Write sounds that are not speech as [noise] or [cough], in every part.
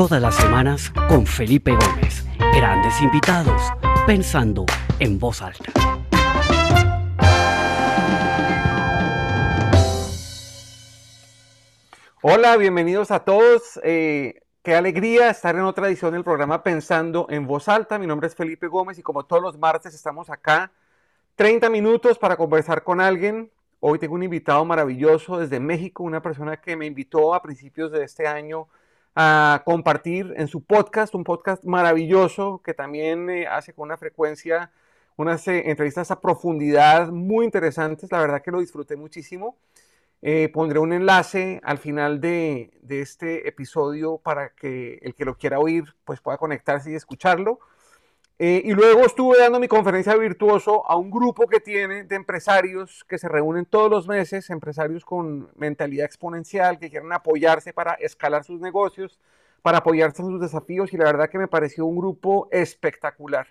Todas las semanas con Felipe Gómez. Grandes invitados, pensando en voz alta. Hola, bienvenidos a todos. Eh, qué alegría estar en otra edición del programa Pensando en Voz Alta. Mi nombre es Felipe Gómez y como todos los martes estamos acá 30 minutos para conversar con alguien. Hoy tengo un invitado maravilloso desde México, una persona que me invitó a principios de este año a compartir en su podcast, un podcast maravilloso que también eh, hace con una frecuencia unas eh, entrevistas a profundidad muy interesantes. La verdad que lo disfruté muchísimo. Eh, pondré un enlace al final de, de, este episodio para que el que lo quiera oír pues pueda conectarse y escucharlo. Eh, y luego estuve dando mi conferencia virtuoso a un grupo que tiene de empresarios que se reúnen todos los meses, empresarios con mentalidad exponencial, que quieren apoyarse para escalar sus negocios, para apoyarse en sus desafíos y la verdad que me pareció un grupo espectacular.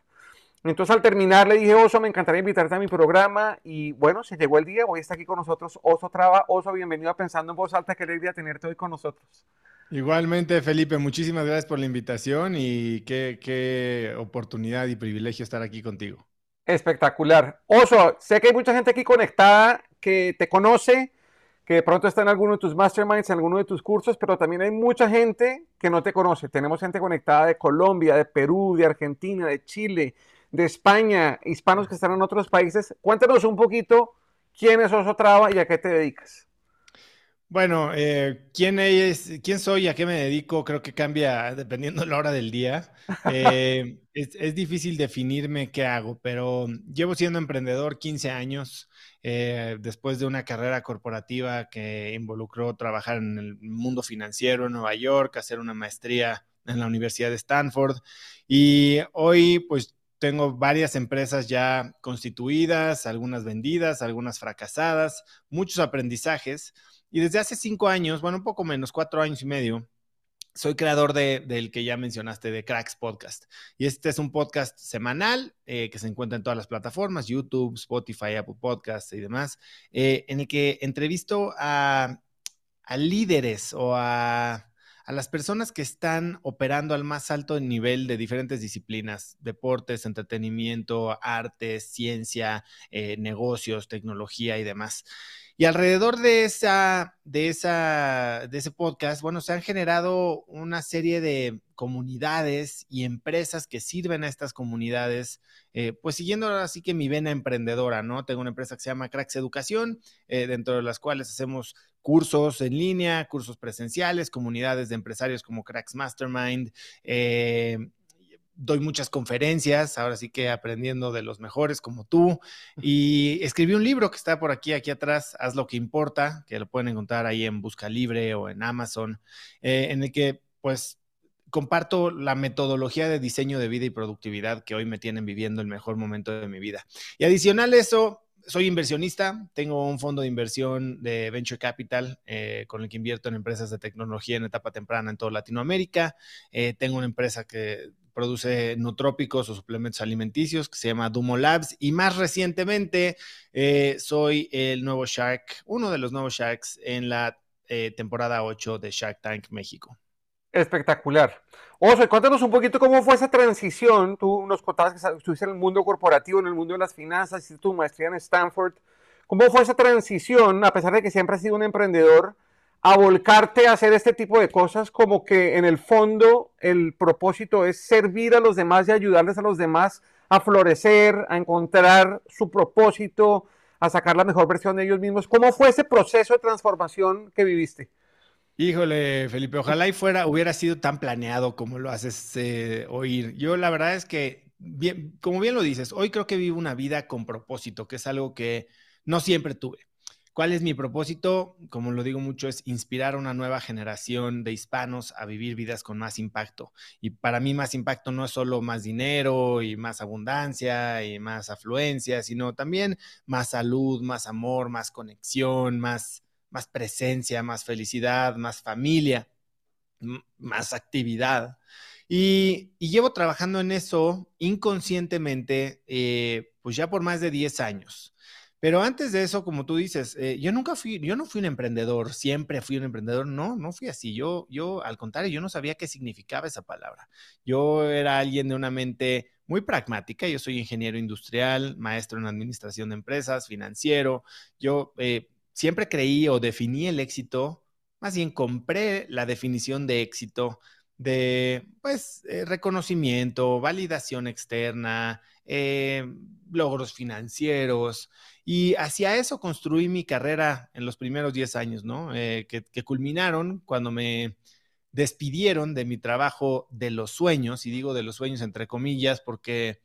Entonces al terminar le dije, Oso, me encantaría invitarte a mi programa y bueno, se llegó el día, hoy está aquí con nosotros Oso Traba. Oso, bienvenido a Pensando en Voz Alta, qué alegría tenerte hoy con nosotros. Igualmente, Felipe, muchísimas gracias por la invitación y qué, oportunidad y privilegio estar aquí contigo. Espectacular. Oso, sé que hay mucha gente aquí conectada que te conoce, que de pronto está en alguno de tus masterminds, en alguno de tus cursos, pero también hay mucha gente que no te conoce. Tenemos gente conectada de Colombia, de Perú, de Argentina, de Chile, de España, hispanos que están en otros países. Cuéntanos un poquito quién es Oso Traba y a qué te dedicas. Bueno, eh, ¿quién, es, ¿quién soy y a qué me dedico? Creo que cambia dependiendo de [laughs] la hora del día. Eh, [laughs] es, difícil definirme qué hago, pero llevo siendo emprendedor 15 años eh, después de una carrera corporativa que involucró trabajar en el mundo financiero en Nueva York, hacer una maestría en la Universidad de Stanford y hoy pues tengo varias empresas ya constituidas, algunas vendidas, algunas fracasadas, muchos aprendizajes. Y desde hace cinco años, bueno, un poco menos, cuatro años y medio, soy creador de, del que ya mencionaste, de Cracks Podcast. Y este es un podcast semanal eh, que se encuentra en todas las plataformas, YouTube, Spotify, Apple Podcasts y demás, eh, en el que entrevisto a, a líderes o a a las personas que están operando al más alto nivel de diferentes disciplinas, deportes, entretenimiento, arte, ciencia, eh, negocios, tecnología y demás. Y alrededor de esa, de esa, de ese podcast, bueno, se han generado una serie de comunidades y empresas que sirven a estas comunidades, eh, pues siguiendo así que mi vena emprendedora, ¿no? Tengo una empresa que se llama Cracks Educación, eh, dentro de las cuales hacemos cursos en línea, cursos presenciales, comunidades de empresarios como Cracks Mastermind, eh, doy muchas conferencias, ahora sí que aprendiendo de los mejores como tú. Y escribí un libro que está por aquí, aquí atrás, Haz lo que importa, que lo pueden encontrar ahí en Busca Libre o en Amazon, eh, en el que pues comparto la metodología de diseño de vida y productividad que hoy me tienen viviendo el mejor momento de mi vida. Y adicional a eso, soy inversionista, tengo un fondo de inversión de Venture Capital eh, con el que invierto en empresas de tecnología en etapa temprana en toda Latinoamérica. Eh, tengo una empresa que produce nutrópicos o suplementos alimenticios que se llama Dumo Labs y más recientemente eh, soy el nuevo Shark, uno de los nuevos Sharks en la temporada 8 de Shark Tank México. Espectacular. Oso, cuéntanos un poquito cómo fue esa transición. Tú nos contabas que estuviste en el mundo corporativo, en el mundo de las finanzas, hiciste tu maestría en Stanford. ¿Cómo fue esa transición, a pesar de que siempre has sido un emprendedor, a volcarte a hacer este tipo de cosas? Como que en el fondo el propósito es servir a los demás y ayudarles a los demás a florecer, a encontrar su propósito, a sacar la mejor versión de ellos mismos. ¿Cómo fue ese proceso de transformación que viviste? Híjole, Felipe, ojalá y fuera, hubiera sido tan planeado como lo haces eh, oír. Yo la verdad es que, bien, como bien lo dices, hoy creo que vivo una vida con propósito, que es algo que no siempre tuve. ¿Cuál es mi propósito? Como lo digo mucho, es inspirar a una nueva generación de hispanos a vivir vidas con más impacto. Y para mí más impacto no es solo más dinero y más abundancia y más afluencia, sino también más salud, más amor, más conexión, más más presencia, más felicidad, más familia, más actividad. Y, llevo trabajando en eso inconscientemente, eh, pues ya por más de 10 años. Pero antes de eso, como tú dices, eh, yo nunca fui, yo no fui un emprendedor, siempre fui un emprendedor, no, no fui así. Yo, yo, al contrario, yo no sabía qué significaba esa palabra. Yo era alguien de una mente muy pragmática. Yo soy ingeniero industrial, maestro en administración de empresas, financiero. Yo eh, siempre creí o definí el éxito, más bien compré la definición de éxito de, pues, eh, reconocimiento, validación externa, logros financieros. Y hacia eso construí mi carrera en los primeros 10 años, ¿no? Eh, que, culminaron cuando me despidieron de mi trabajo de los sueños, y digo de los sueños entre comillas, porque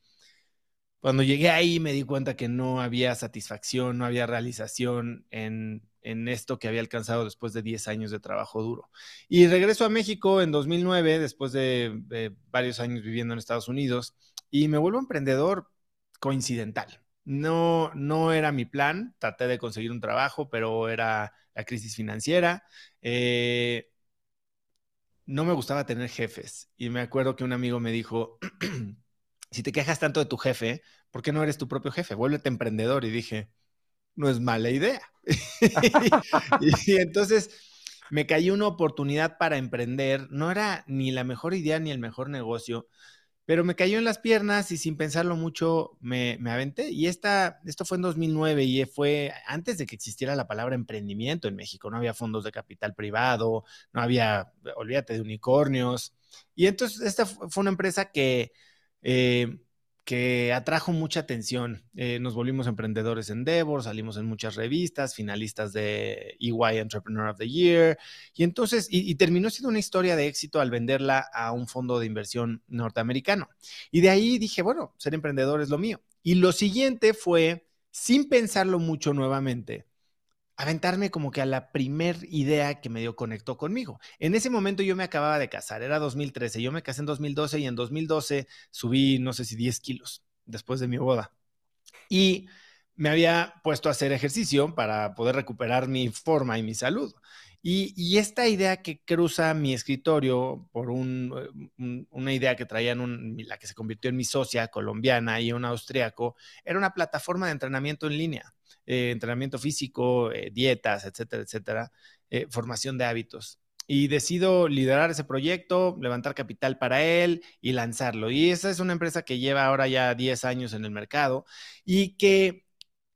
cuando llegué ahí me di cuenta que no había satisfacción, no había realización en, esto que había alcanzado después de 10 años de trabajo duro. Y regreso a México en 2009, después de, de varios años viviendo en Estados Unidos, y me vuelvo emprendedor coincidental. No, no era mi plan, traté de conseguir un trabajo, pero era la crisis financiera. Eh, no me gustaba tener jefes y me acuerdo que un amigo me dijo, [clears throat] si te quejas tanto de tu jefe, ¿por qué no eres tu propio jefe? Vuélvete emprendedor. Y dije, no es mala idea. [laughs] y, entonces me cayó una oportunidad para emprender. No era ni la mejor idea ni el mejor negocio, pero me cayó en las piernas y sin pensarlo mucho me, aventé. Y esta, esto fue en 2009 y fue antes de que existiera la palabra emprendimiento en México. No había fondos de capital privado, no había, olvídate de unicornios. Y entonces esta fue una empresa que eh, que atrajo mucha atención. Eh, nos volvimos emprendedores en Endeavor, salimos en muchas revistas, finalistas de EY Entrepreneur of the Year, y entonces, y, terminó siendo una historia de éxito al venderla a un fondo de inversión norteamericano. Y de ahí dije, bueno, ser emprendedor es lo mío. Y lo siguiente fue, sin pensarlo mucho nuevamente, aventarme como que a la primer idea que medio conectó conmigo. En ese momento yo me acababa de casar, era 2013, yo me casé en 2012 y en 2012 subí, no sé si 10 kilos después de mi boda. Y me había puesto a hacer ejercicio para poder recuperar mi forma y mi salud. Y, esta idea que cruza mi escritorio por una idea que traían, la que se convirtió en mi socia colombiana y un austriaco, era una plataforma de entrenamiento en línea. Eh, entrenamiento físico, eh, dietas, etcétera, etcétera, eh, formación de hábitos. Y decido liderar ese proyecto, levantar capital para él y lanzarlo. Y esa es una empresa que lleva ahora ya 10 años en el mercado y que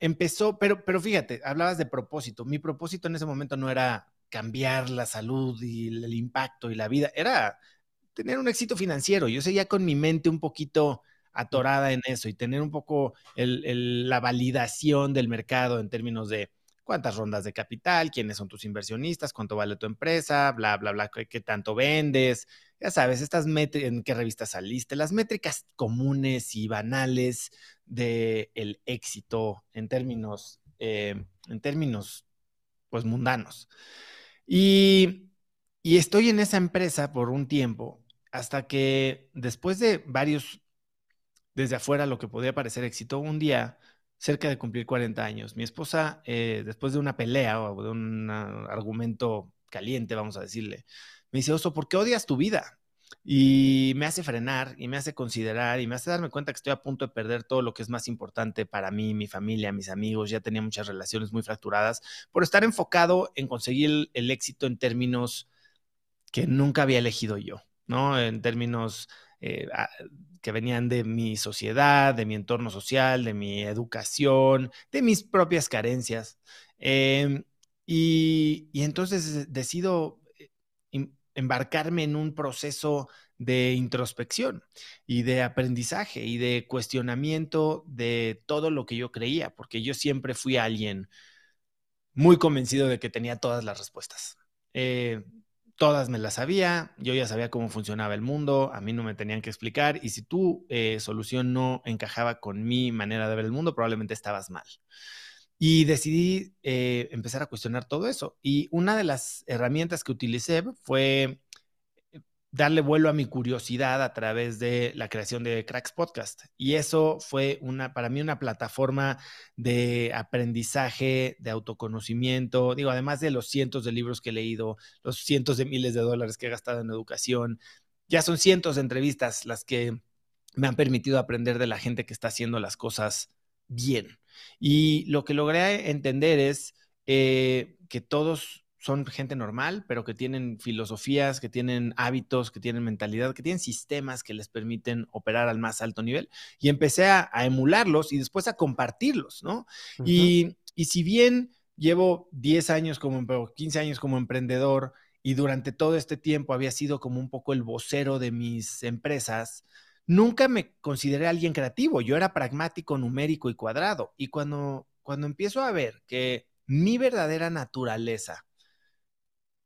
empezó, pero, pero fíjate, hablabas de propósito. Mi propósito en ese momento no era cambiar la salud y el impacto y la vida, era tener un éxito financiero. Yo seguía con mi mente un poquito atorada en eso y tener un poco la validación del mercado en términos de cuántas rondas de capital, quiénes son tus inversionistas, cuánto vale tu empresa, bla, bla, bla, qué, tanto vendes. Ya sabes, estas métricas, en qué revistas saliste, las métricas comunes y banales del el éxito en términos, eh, en términos, pues, mundanos. Y, y estoy en esa empresa por un tiempo hasta que después de varios desde afuera lo que podía parecer éxito, un día, cerca de cumplir 40 años, mi esposa, eh, después de una pelea o de un argumento caliente, vamos a decirle, me dice, Oso, ¿por qué odias tu vida? Y me hace frenar y me hace considerar y me hace darme cuenta que estoy a punto de perder todo lo que es más importante para mí, mi familia, mis amigos. Ya tenía muchas relaciones muy fracturadas por estar enfocado en conseguir el éxito en términos que nunca había elegido yo, ¿no? En términos eh, que venían de mi sociedad, de mi entorno social, de mi educación, de mis propias carencias. Em, y, entonces decido eh, embarcarme en un proceso de introspección y de aprendizaje y de cuestionamiento de todo lo que yo creía, porque yo siempre fui alguien muy convencido de que tenía todas las respuestas. Eh, todas me las sabía, yo ya sabía cómo funcionaba el mundo, a mí no me tenían que explicar y si tu eh, solución no encajaba con mi manera de ver el mundo, probablemente estabas mal. Y decidí eh, empezar a cuestionar todo eso. Y una de las herramientas que utilicé fue darle vuelo a mi curiosidad a través de la creación de Cracks Podcast. Y eso fue una, para mí una plataforma de aprendizaje, de autoconocimiento. Digo, además de los cientos de libros que he leído, los cientos de miles de dólares que he gastado en educación, ya son cientos de entrevistas las que me han permitido aprender de la gente que está haciendo las cosas bien. Y lo que logré entender es eh, que todos son gente normal, pero que tienen filosofías, que tienen hábitos, que tienen mentalidad, que tienen sistemas que les permiten operar al más alto nivel. Y empecé a, emularlos y después a compartirlos, ¿no? y, y, si bien llevo 10 años como, 15 años como emprendedor y durante todo este tiempo había sido como un poco el vocero de mis empresas, nunca me consideré alguien creativo. Yo era pragmático, numérico y cuadrado. Y cuando, cuando empiezo a ver que mi verdadera naturaleza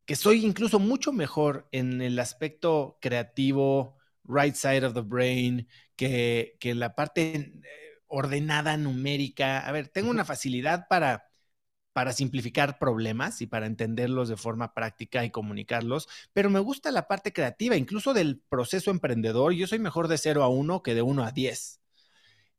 que soy incluso mucho mejor en el aspecto creativo, right side of the brain, que, que la parte eh, ordenada, numérica. A ver, tengo una facilidad para, para simplificar problemas y para entenderlos de forma práctica y comunicarlos, pero me gusta la parte creativa, incluso del proceso emprendedor. Yo soy mejor de 0 a 1 que de 1 a 10.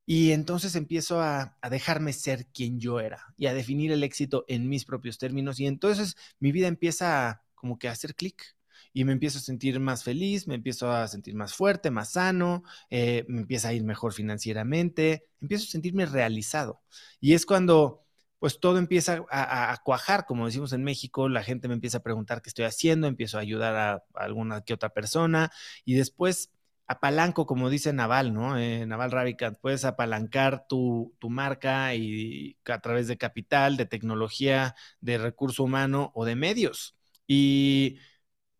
Y entonces empiezo a, dejarme ser quien yo era y a definir el éxito en mis propios términos. Y entonces mi vida empieza a, como que a hacer clic y me empiezo a sentir más feliz, me empiezo a sentir más fuerte, más sano, eh, me empieza a ir mejor financieramente, empiezo a sentirme realizado. Y es cuando pues todo empieza a, cuajar, como decimos en México, la gente me empieza a preguntar qué estoy haciendo, empiezo a ayudar a, alguna que otra persona y después apalanco, como dice Naval, ¿no? Eh, Naval Ravikant, puedes apalancar tu, marca y a través de capital, de tecnología, de recurso humano o de medios. Y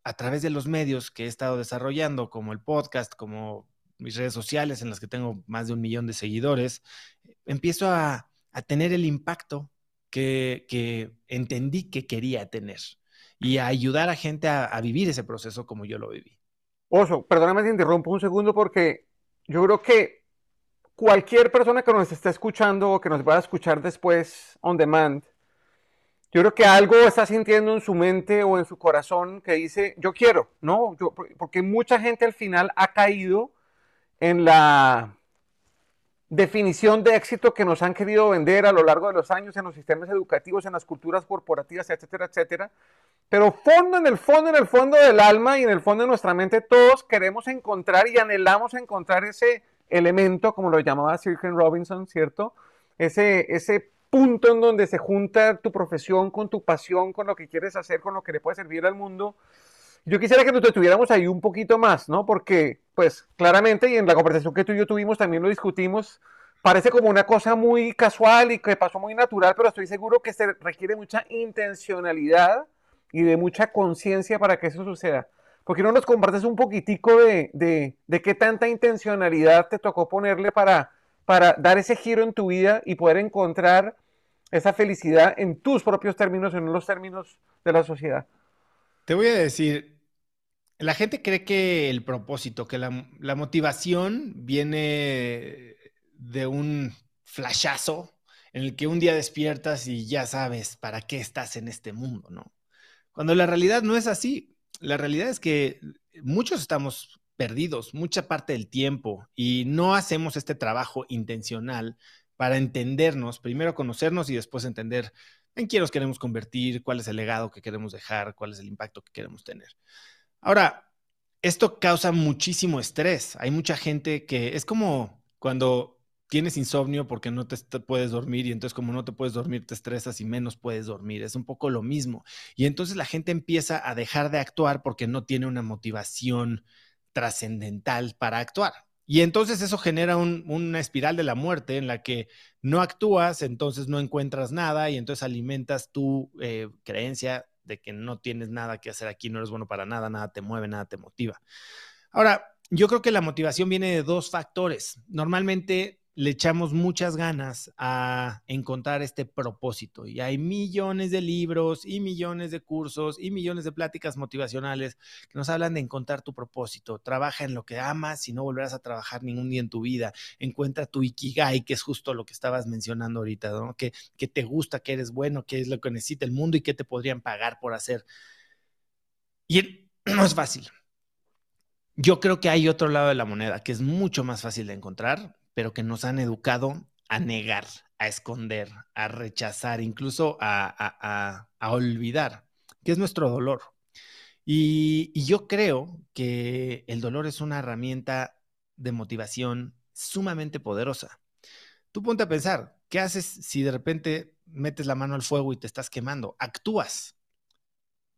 a través de los medios que he estado desarrollando, como el podcast, como mis redes sociales en las que tengo más de un millón de seguidores, empiezo a, tener el impacto que, entendí que quería tener y a ayudar a gente a vivir ese proceso como yo lo viví. Oso, perdóname si interrumpo un segundo porque yo creo que cualquier persona que nos esté escuchando o que nos vaya a escuchar después on demand, yo creo que algo está sintiendo en su mente o en su corazón que dice, yo quiero, ¿no? porque mucha gente al final ha caído en la definición de éxito que nos han querido vender a lo largo de los años en los sistemas educativos, en las culturas corporativas, etcétera, etcétera. Pero fondo, en el fondo, en el fondo del alma y en el fondo de nuestra mente, todos queremos encontrar y anhelamos encontrar ese elemento, como lo llamaba Sir Ken Robinson, ¿cierto? Ese, ese punto en donde se junta tu profesión con tu pasión, con lo que quieres hacer, con lo que le puede servir al mundo. Yo quisiera que nos detuviéramos ahí un poquito más, ¿no? Porque, pues, claramente, y en la conversación que tú y yo tuvimos también lo discutimos, parece como una cosa muy casual y que pasó muy natural, pero estoy seguro que se requiere mucha intencionalidad y de mucha conciencia para que eso suceda. ¿Por qué no nos compartes un poquitico de, de, qué tanta intencionalidad te tocó ponerle para, para dar ese giro en tu vida y poder encontrar esa felicidad en tus propios términos, en los términos de la sociedad? Te voy a decir, la gente cree que el propósito, que la, motivación viene de un flashazo en el que un día despiertas y ya sabes para qué estás en este mundo, ¿no? Cuando la realidad no es así. La realidad es que muchos estamos perdidos mucha parte del tiempo y no hacemos este trabajo intencional para entendernos, primero conocernos y después entender en quién nos queremos convertir, cuál es el legado que queremos dejar, cuál es el impacto que queremos tener. Ahora, esto causa muchísimo estrés. Hay mucha gente que es como cuando tienes insomnio porque no te, puedes dormir y entonces como no te puedes dormir te estresas y menos puedes dormir. Es un poco lo mismo. Y entonces la gente empieza a dejar de actuar porque no tiene una motivación trascendental para actuar. Y entonces eso genera una espiral de la muerte en la que no actúas, entonces no encuentras nada y entonces alimentas tu eh, creencia de que no tienes nada que hacer aquí, no eres bueno para nada, nada te mueve, nada te motiva. Ahora, yo creo que la motivación viene de dos factores. Normalmente le echamos muchas ganas a encontrar este propósito. Y hay millones de libros y millones de cursos y millones de pláticas motivacionales que nos hablan de encontrar tu propósito. Trabaja en lo que amas y no volverás a trabajar ningún día en tu vida. Encuentra tu ikigai, que es justo lo que estabas mencionando ahorita, ¿no? Que, que te gusta, que eres bueno, que es lo que necesita el mundo y que te podrían pagar por hacer. Y [clears throat] no es fácil. Yo creo que hay otro lado de la moneda que es mucho más fácil de encontrar, pero que nos han educado a negar, a esconder, a rechazar, incluso a, olvidar, que es nuestro dolor. Y, y, yo creo que el dolor es una herramienta de motivación sumamente poderosa, Tú ponte a pensar, ¿qué haces si de repente metes la mano al fuego y te estás quemando? Actúas.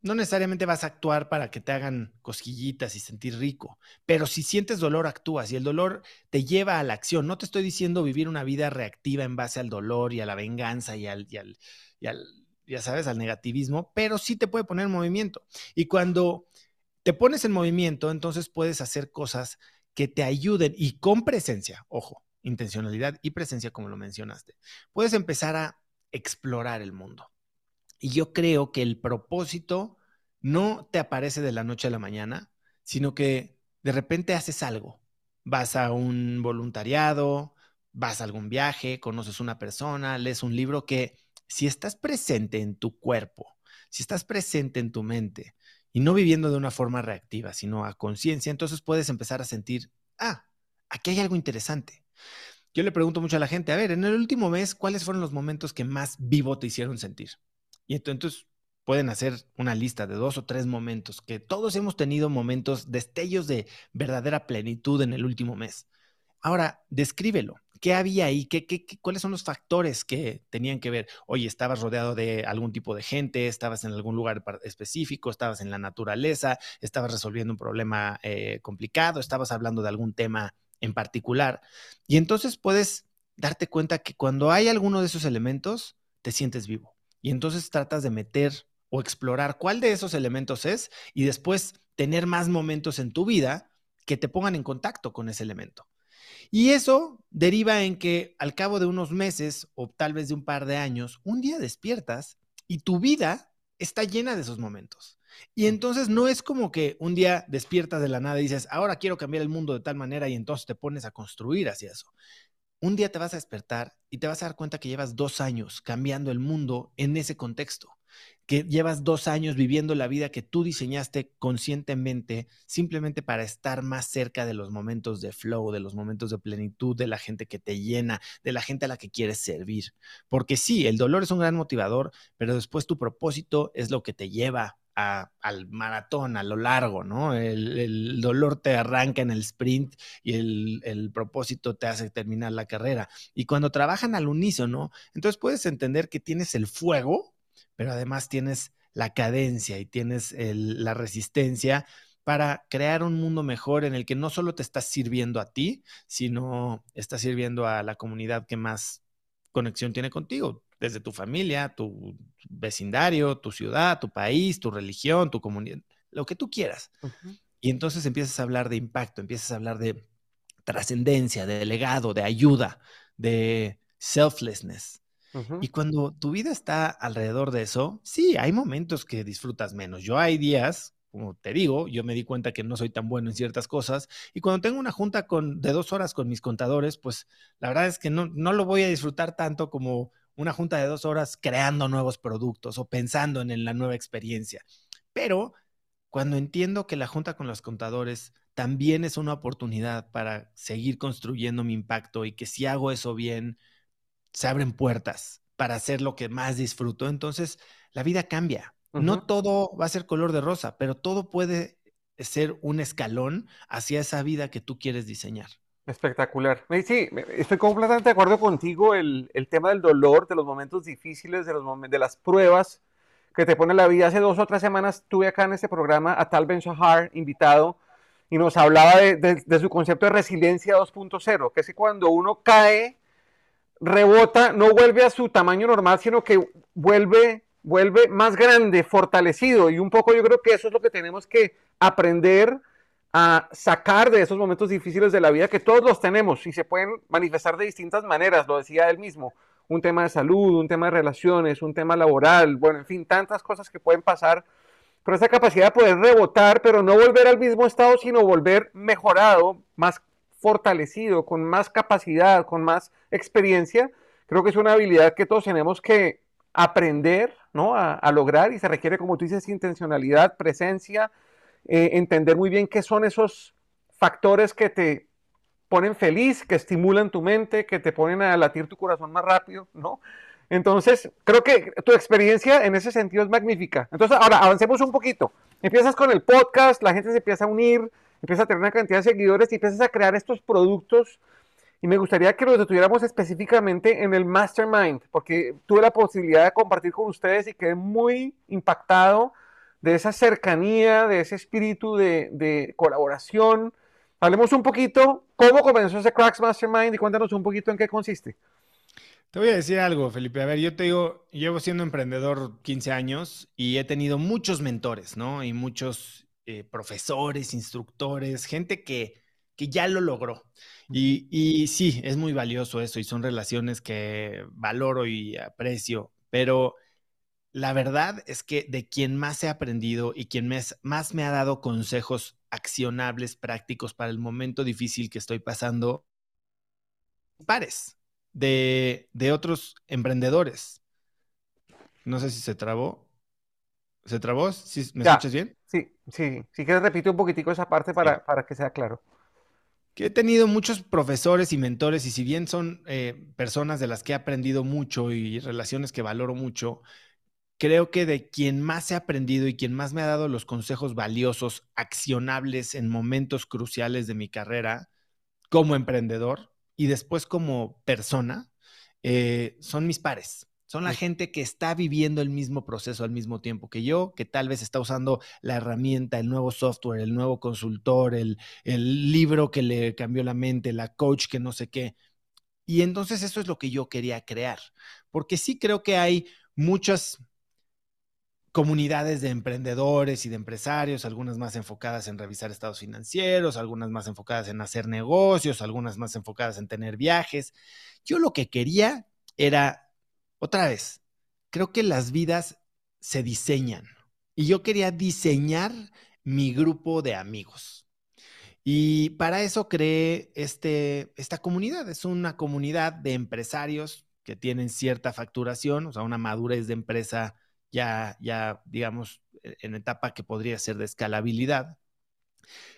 No necesariamente vas a actuar para que te hagan cosquillitas y sentir rico, pero si sientes dolor, actúas y el dolor te lleva a la acción. No te estoy diciendo vivir una vida reactiva en base al dolor y a la venganza y al, y al, ya sabes, al negativismo, pero sí te puede poner en movimiento. Y cuando te pones en movimiento, entonces puedes hacer cosas que te ayuden y con presencia, ojo, intencionalidad y presencia como lo mencionaste, puedes empezar a explorar el mundo. Y yo creo que el propósito no te aparece de la noche a la mañana, sino que de repente haces algo. Vas a un voluntariado, vas a algún viaje, conoces una persona, lees un libro que si estás presente en tu cuerpo, si estás presente en tu mente, y no viviendo de una forma reactiva, sino a conciencia, entonces puedes empezar a sentir, ah, aquí hay algo interesante. Yo le pregunto mucho a la gente, a ver, en el último mes, ¿cuáles fueron los momentos que más vivo te hicieron sentir? Y entonces pueden hacer una lista de dos o tres momentos, que todos hemos tenido momentos, destellos de verdadera plenitud en el último mes. Ahora, descríbelo. ¿Qué había ahí? ¿Qué, cuáles son los factores que tenían que ver? Oye, estabas rodeado de algún tipo de gente, estabas en algún lugar específico, estabas en la naturaleza, estabas resolviendo un problema eh, complicado, estabas hablando de algún tema en particular. Y entonces puedes darte cuenta que cuando hay alguno de esos elementos, te sientes vivo. Y entonces tratas de meter o explorar cuál de esos elementos es y después tener más momentos en tu vida que te pongan en contacto con ese elemento. Y eso deriva en que al cabo de unos meses o tal vez de un par de años, un día despiertas y tu vida está llena de esos momentos. Y entonces no es como que un día despiertas de la nada y dices, ahora quiero cambiar el mundo de tal manera y entonces te pones a construir hacia eso. Un día te vas a despertar y te vas a dar cuenta que llevas dos años cambiando el mundo en ese contexto que llevas dos años viviendo la vida que tú diseñaste conscientemente, simplemente para estar más cerca de los momentos de flow, de los momentos de plenitud, de la gente que te llena, de la gente a la que quieres servir. Porque sí, el dolor es un gran motivador, pero después tu propósito es lo que te lleva al maratón, a lo largo, ¿no? El, dolor te arranca en el sprint y el, propósito te hace terminar la carrera. Y cuando trabajan al unísono, entonces puedes entender que tienes el fuego, pero además tienes la cadencia y tienes la resistencia para crear un mundo mejor en el que no solo te estás sirviendo a ti, sino estás sirviendo a la comunidad que más conexión tiene contigo, desde tu familia, tu vecindario, tu ciudad, tu país, tu religión, tu comunidad, lo que tú quieras. Y entonces empiezas a hablar de impacto, empiezas a hablar de trascendencia, de legado, de ayuda, de selflessness. Y cuando tu vida está alrededor de eso, sí, hay momentos que disfrutas menos. Yo hay días, como te digo, yo me di cuenta que no soy tan bueno en ciertas cosas. Y cuando tengo una junta con, de dos horas con mis contadores, pues la verdad es que no, no lo voy a disfrutar tanto como una junta de dos horas creando nuevos productos o pensando en la nueva experiencia. Pero cuando entiendo que la junta con los contadores también es una oportunidad para seguir construyendo mi impacto y que si hago eso bien, se abren puertas para hacer lo que más disfruto. Entonces, la vida cambia. No todo va a ser color de rosa, pero todo puede ser un escalón hacia esa vida que tú quieres diseñar. Espectacular. Sí, estoy completamente de acuerdo contigo. El, tema del dolor, de los momentos difíciles, de, los de las pruebas que te pone la vida. Hace dos o tres semanas estuve acá en este programa a Tal Ben Shahar, invitado, y nos hablaba de, de su concepto de resiliencia 2.0, que es que cuando uno cae, rebota, no vuelve a su tamaño normal, sino que vuelve, vuelve más grande, fortalecido. Y un poco yo creo que eso es lo que tenemos que aprender a sacar de esos momentos difíciles de la vida que todos los tenemos y se pueden manifestar de distintas maneras, lo decía él mismo. Un tema de salud, un tema de relaciones, un tema laboral, bueno, en fin, tantas cosas que pueden pasar. Pero esa capacidad de poder rebotar, pero no volver al mismo estado, sino volver mejorado, más fortalecido, con más capacidad, con más experiencia, creo que es una habilidad que todos tenemos que aprender ¿no? a, lograr y se requiere, como tú dices, intencionalidad, presencia, eh, entender muy bien qué son esos factores que te ponen feliz, que estimulan tu mente, que te ponen a latir tu corazón más rápido, ¿no? Entonces, creo que tu experiencia en ese sentido es magnífica. Entonces, ahora avancemos un poquito. Empiezas con el podcast, la gente se empieza a unir, empiezas a tener una cantidad de seguidores y empiezas a crear estos productos Y me gustaría que nos detuviéramos específicamente en el mastermind, porque tuve la posibilidad de compartir con ustedes y quedé muy impactado de esa cercanía, de ese espíritu de, de colaboración. Hablemos un poquito cómo comenzó ese Cracks Mastermind y cuéntanos un poquito en qué consiste. Te voy a decir algo, Felipe. A ver, yo te digo, llevo siendo emprendedor 15 años y he tenido muchos mentores, ¿no? Y muchos eh, profesores, instructores, gente que, que ya lo logró. Y, y, sí, es muy valioso eso y son relaciones que valoro y aprecio, pero la verdad es que de quien más he aprendido y quien más me ha dado consejos accionables, prácticos para el momento difícil que estoy pasando, pares de, otros emprendedores. No sé si se trabó. ¿Se trabó? ¿Sí, ¿Me escuchas bien? Sí, sí. Si quieres repetir un poquitico esa parte para, que sea claro. Que he tenido muchos profesores y mentores y si bien son eh, personas de las que he aprendido mucho y relaciones que valoro mucho, creo que de quien más he aprendido y quien más me ha dado los consejos valiosos, accionables en momentos cruciales de mi carrera como emprendedor, y después como persona, eh, son mis pares. Son la gente que está viviendo el mismo proceso al mismo tiempo que yo, que tal vez está usando la herramienta, el nuevo software, el nuevo consultor, el, el libro que le cambió la mente, la coach que no sé qué. Y entonces eso es lo que yo quería crear, porque sí creo que hay muchas comunidades de emprendedores y de empresarios, algunas más enfocadas en revisar estados financieros, algunas más enfocadas en hacer negocios, algunas más enfocadas en tener viajes. Yo lo que quería era, otra vez, creo que las vidas se diseñan y yo quería diseñar mi grupo de amigos. Y para eso creé este, esta comunidad. Es una comunidad de empresarios que tienen cierta facturación, o sea, una madurez de empresa ya, ya digamos, e, en etapa que podría ser de escalabilidad,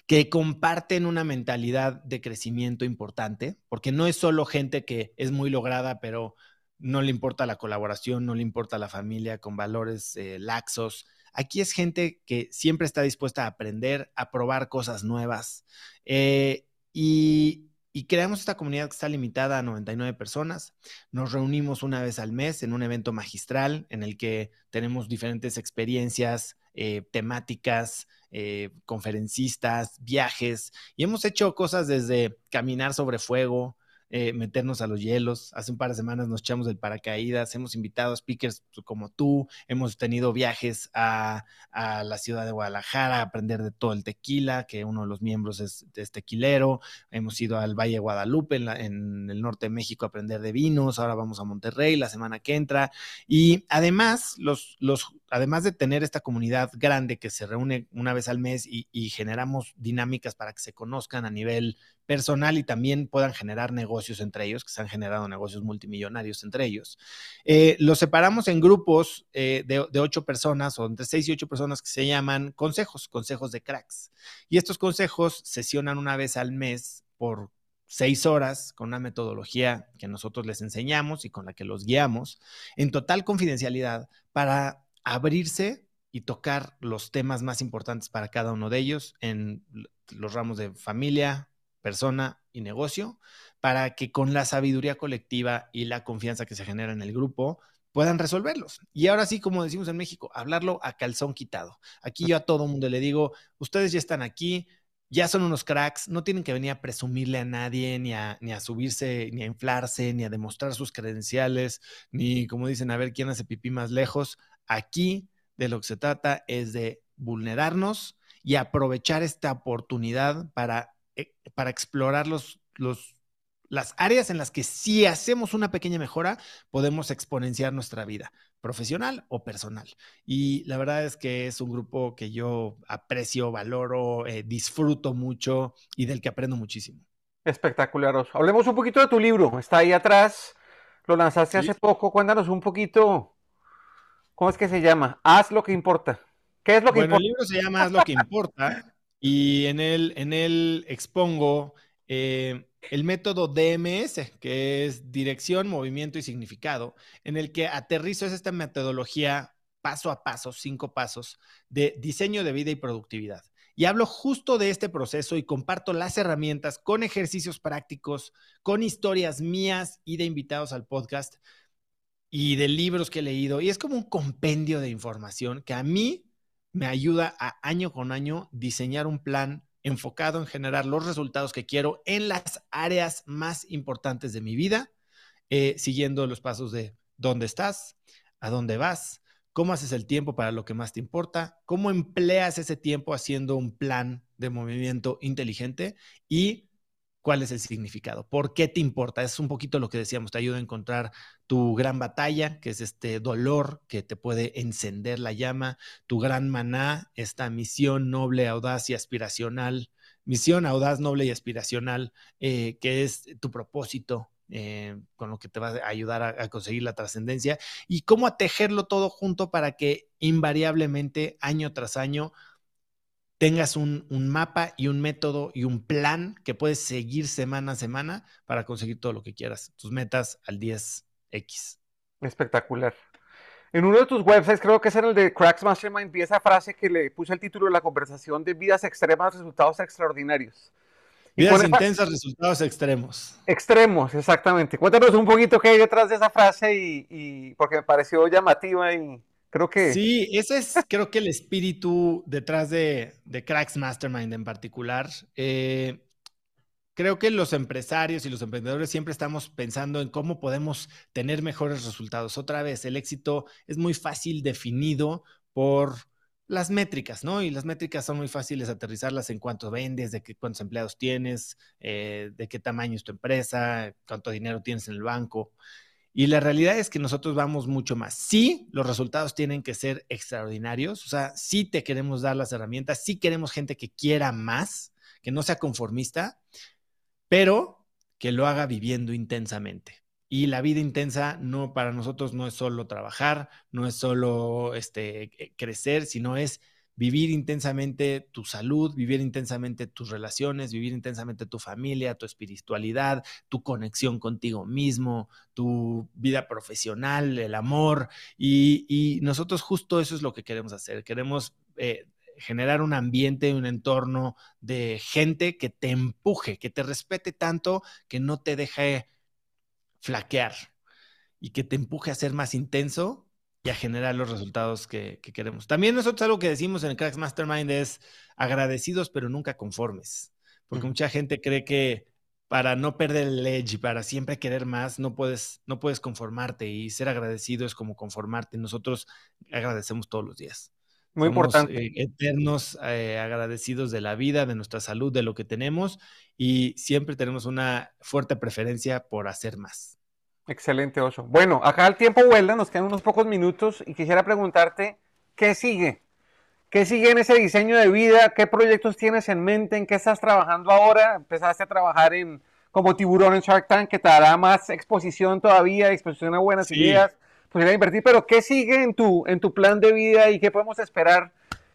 que comparten una mentalidad de crecimiento importante, porque no es solo gente que es muy lograda, pero no le importa la colaboración, no le importa la familia con valores eh, laxos. Aquí es gente que siempre está dispuesta a aprender, a probar cosas nuevas. Eh, y, y creamos esta comunidad que está limitada a 99 personas. Nos reunimos una vez al mes en un evento magistral en el que tenemos diferentes experiencias eh, temáticas, eh, conferencistas, viajes y hemos hecho cosas desde caminar sobre fuego, eh, meternos a los hielos. Hace un par de semanas nos echamos el paracaídas, hemos invitado a speakers como tú, hemos tenido viajes a, la ciudad de Guadalajara a aprender de todo el tequila, que uno de los miembros es, tequilero, hemos ido al Valle de Guadalupe en, el norte de México a aprender de vinos, ahora vamos a Monterrey la semana que entra. Y además los, los además de tener esta comunidad grande que se reúne una vez al mes y, generamos dinámicas para que se conozcan a nivel personal y también puedan generar negocios entre ellos, que se han generado negocios multimillonarios entre ellos. Eh, los separamos en grupos eh, de, de, ocho personas o entre seis y ocho personas que se llaman consejos, consejos de cracks. Y estos consejos sesionan una vez al mes por seis horas con una metodología que nosotros les enseñamos y con la que los guiamos en total confidencialidad para abrirse y tocar los temas más importantes para cada uno de ellos en los ramos de familia, persona y negocio, para que con la sabiduría colectiva y la confianza que se genera en el grupo puedan resolverlos. Y ahora sí, como decimos en México, hablarlo a calzón quitado. Aquí yo a todo mundo le digo, ustedes ya están aquí, ya son unos cracks, no tienen que venir a presumirle a nadie, ni a, ni a subirse, ni a inflarse, ni a demostrar sus credenciales, ni como dicen, a ver quién hace pipí más lejos. Aquí de lo que se trata es de vulnerarnos y aprovechar esta oportunidad para, eh, para explorar los, los, las áreas en las que si hacemos una pequeña mejora, podemos exponenciar nuestra vida profesional o personal. Y la verdad es que es un grupo que yo aprecio, valoro, eh, disfruto mucho y del que aprendo muchísimo. Espectacular. Hablemos un poquito de tu libro. Está ahí atrás. Lo lanzaste hace poco. Cuéntanos un poquito ¿Cómo es que se llama? Haz lo que importa. ¿Qué es lo que bueno, importa? el libro se llama Haz lo que importa y en él, en él expongo eh, el método DMS, que es dirección, movimiento y significado, en el que aterrizo es esta metodología paso a paso, cinco pasos, de diseño de vida y productividad. Y hablo justo de este proceso y comparto las herramientas con ejercicios prácticos, con historias mías y de invitados al podcast y de libros que he leído. Y es como un compendio de información que a mí me ayuda a año con año diseñar un plan enfocado en generar los resultados que quiero en las áreas más importantes de mi vida, eh, siguiendo los pasos de dónde estás, a dónde vas, cómo haces el tiempo para lo que más te importa, cómo empleas ese tiempo haciendo un plan de movimiento inteligente y cuál es el significado, por qué te importa. Es un poquito lo que decíamos, te ayuda a encontrar tu gran batalla, que es este dolor que te puede encender la llama, tu gran maná, esta misión noble, audaz y aspiracional, misión audaz, noble y aspiracional, eh, que es tu propósito, eh, con lo que te va a ayudar a, conseguir la trascendencia y cómo a tejerlo todo junto para que invariablemente, año tras año, tengas un, mapa y un método y un plan que puedes seguir semana a semana para conseguir todo lo que quieras, tus metas al 10X. Espectacular. En uno de tus websites, creo que es en el de Cracks Mastermind, vi esa frase que le puse el título de la conversación de vidas extremas, resultados extraordinarios. Vidas intensas, resultados extremos. Extremos, exactamente. Cuéntanos un poquito qué hay detrás de esa frase y, y porque me pareció llamativa y, Creo que... Sí, ese es creo que el espíritu detrás de, Cracks Mastermind en particular. Eh, creo que los empresarios y los emprendedores siempre estamos pensando en cómo podemos tener mejores resultados. Otra vez, el éxito es muy fácil definido por las métricas, ¿no? Y las métricas son muy fáciles aterrizarlas en cuánto vendes, de qué, cuántos empleados tienes, eh, de qué tamaño es tu empresa, cuánto dinero tienes en el banco. Y la realidad es que nosotros vamos mucho más. Sí, los resultados tienen que ser extraordinarios, o sea, sí te queremos dar las herramientas, sí queremos gente que quiera más, que no sea conformista, pero que lo haga viviendo intensamente. Y la vida intensa no para nosotros no es solo trabajar, no es solo este crecer, sino es vivir intensamente tu salud, vivir intensamente tus relaciones, vivir intensamente tu familia, tu espiritualidad, tu conexión contigo mismo, tu vida profesional, el amor. Y, nosotros justo eso es lo que queremos hacer. Queremos... Eh, generar un ambiente, un entorno de gente que te empuje, que te respete tanto, que no te deje flaquear y que te empuje a ser más intenso y a generar los resultados que, queremos. También nosotros algo que decimos en el Cracks Mastermind es agradecidos pero nunca conformes, porque mucha gente cree que para no perder el edge y para siempre querer más, no puedes, no puedes conformarte y ser agradecido es como conformarte. Nosotros agradecemos todos los días. Muy importante. Eh, eternos eh, agradecidos de la vida, de nuestra salud, de lo que tenemos y siempre tenemos una fuerte preferencia por hacer más. Excelente, Oso. Bueno, acá el tiempo vuela, nos quedan unos pocos minutos y quisiera preguntarte, ¿qué sigue? ¿Qué sigue en ese diseño de vida? ¿Qué proyectos tienes en mente? ¿En qué estás trabajando ahora? Empezaste a trabajar en como tiburón en Shark Tank, que te dará más exposición todavía, exposición a buenas ideas, podría invertir, pero ¿qué sigue en tu, en tu plan de vida y qué podemos esperar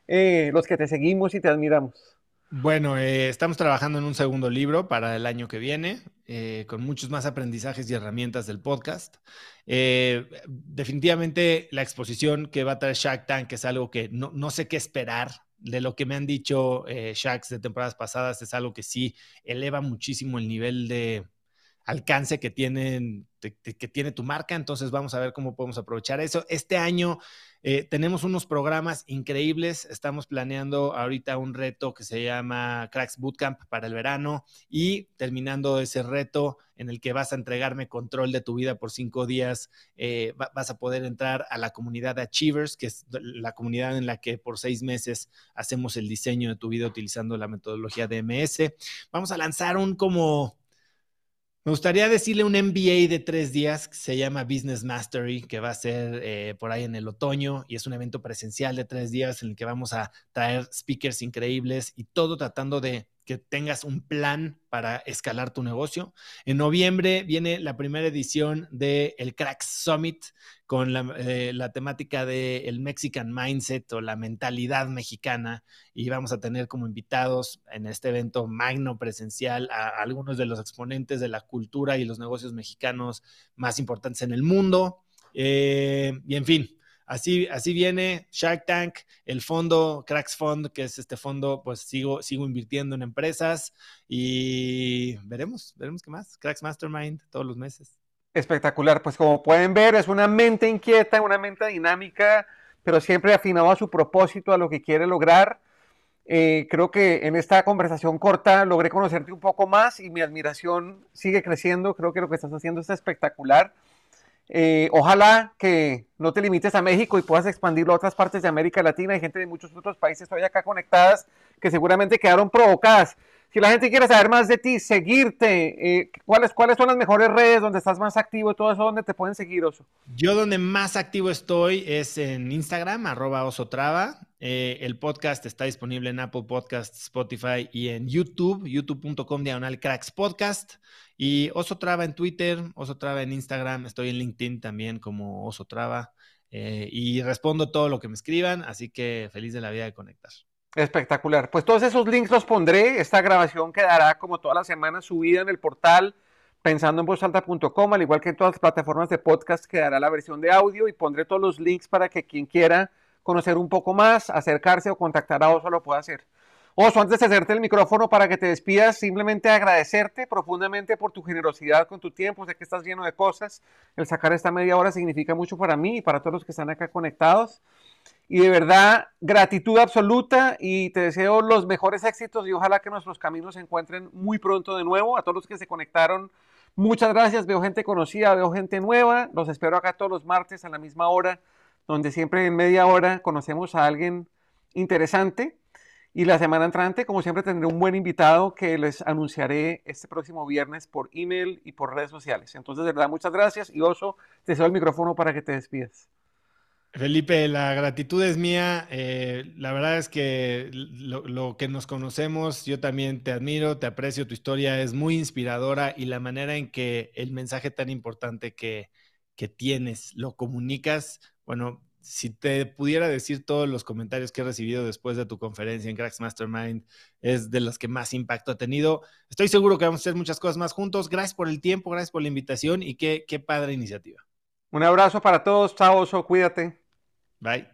eh, los que te seguimos y te admiramos? Bueno, eh, estamos trabajando en un segundo libro para el año que viene, eh, con muchos más aprendizajes y herramientas del podcast. Eh, definitivamente la exposición que va a traer Shark Tank es algo que no, no sé qué esperar. De lo que me han dicho Sharks de temporadas pasadas, es algo que sí eleva muchísimo el nivel de alcance que, tienen, que tiene tu marca. Entonces vamos a ver cómo podemos aprovechar eso. Este año eh, tenemos unos programas increíbles. Estamos planeando ahorita un reto que se llama Cracks Bootcamp para el verano y terminando ese reto en el que vas a entregarme control de tu vida por cinco días, eh, vas a poder entrar a la comunidad de Achievers, que es la comunidad en la que por seis meses hacemos el diseño de tu vida utilizando la metodología de MS. Vamos a lanzar un como me gustaría decirle un MBA de tres días que se llama Business Mastery, que va a ser eh, por ahí en el otoño y es un evento presencial de tres días en el que vamos a traer speakers increíbles y todo tratando de que tengas un plan para escalar tu negocio. En noviembre viene la primera edición del el Cracks Summit con la, eh, temática del Mexican Mindset o la mentalidad mexicana y vamos a tener como invitados en este evento magno presencial a, algunos de los exponentes de la cultura y los negocios mexicanos más importantes en el mundo. Eh, y en fin, así, así viene Shark Tank, el fondo Cracks Fund, que es este fondo, pues sigo, sigo invirtiendo en empresas y veremos, veremos qué más. Cracks Mastermind todos los meses. Espectacular, pues como pueden ver, es una mente inquieta, una mente dinámica, pero siempre afinado a su propósito, a lo que quiere lograr. Eh, creo que en esta conversación corta logré conocerte un poco más y mi admiración sigue creciendo. Creo que lo que estás haciendo es espectacular. Eh, ojalá que no te limites a México y puedas expandirlo a otras partes de América Latina. Hay gente de muchos otros países todavía acá conectadas que seguramente quedaron provocadas. Si la gente quiere saber más de ti, seguirte, eh, ¿cuáles, ¿cuáles son las mejores redes donde estás más activo y todo eso, donde te pueden seguir, Oso? Yo donde más activo estoy es en Instagram, arroba osotrava. Eh, el podcast está disponible en Apple Podcasts, Spotify y en YouTube, youtube.com diagonal cracks podcast. Y Osotrava en Twitter, Osotrava en Instagram, estoy en LinkedIn también como Osotrava. Eh, y respondo todo lo que me escriban, así que feliz de la vida de conectar. Espectacular. Pues todos esos links los pondré. Esta grabación quedará como todas las semanas subida en el portal pensando en al igual que en todas las plataformas de podcast quedará la versión de audio y pondré todos los links para que quien quiera conocer un poco más, acercarse o contactar a Oso lo pueda hacer. Oso, antes de hacerte el micrófono para que te despidas, simplemente agradecerte profundamente por tu generosidad con tu tiempo. Sé que estás lleno de cosas. El sacar esta media hora significa mucho para mí y para todos los que están acá conectados. Y de verdad, gratitud absoluta y te deseo los mejores éxitos y ojalá que nuestros caminos se encuentren muy pronto de nuevo. A todos los que se conectaron, muchas gracias. Veo gente conocida, veo gente nueva. Los espero acá todos los martes a la misma hora, donde siempre en media hora conocemos a alguien interesante. Y la semana entrante, como siempre, tendré un buen invitado que les anunciaré este próximo viernes por email y por redes sociales. Entonces, de verdad, muchas gracias. Y Oso, te cedo el micrófono para que te despidas. Felipe, la gratitud es mía. Eh, la verdad es que lo, que nos conocemos, yo también te admiro, te aprecio, tu historia es muy inspiradora y la manera en que el mensaje tan importante que, que tienes lo comunicas, bueno, si te pudiera decir todos los comentarios que he recibido después de tu conferencia en Cracks Mastermind, es de los que más impacto ha tenido. Estoy seguro que vamos a hacer muchas cosas más juntos. Gracias por el tiempo, gracias por la invitación y qué, qué padre iniciativa. Un abrazo para todos, chao, cuídate. Bye.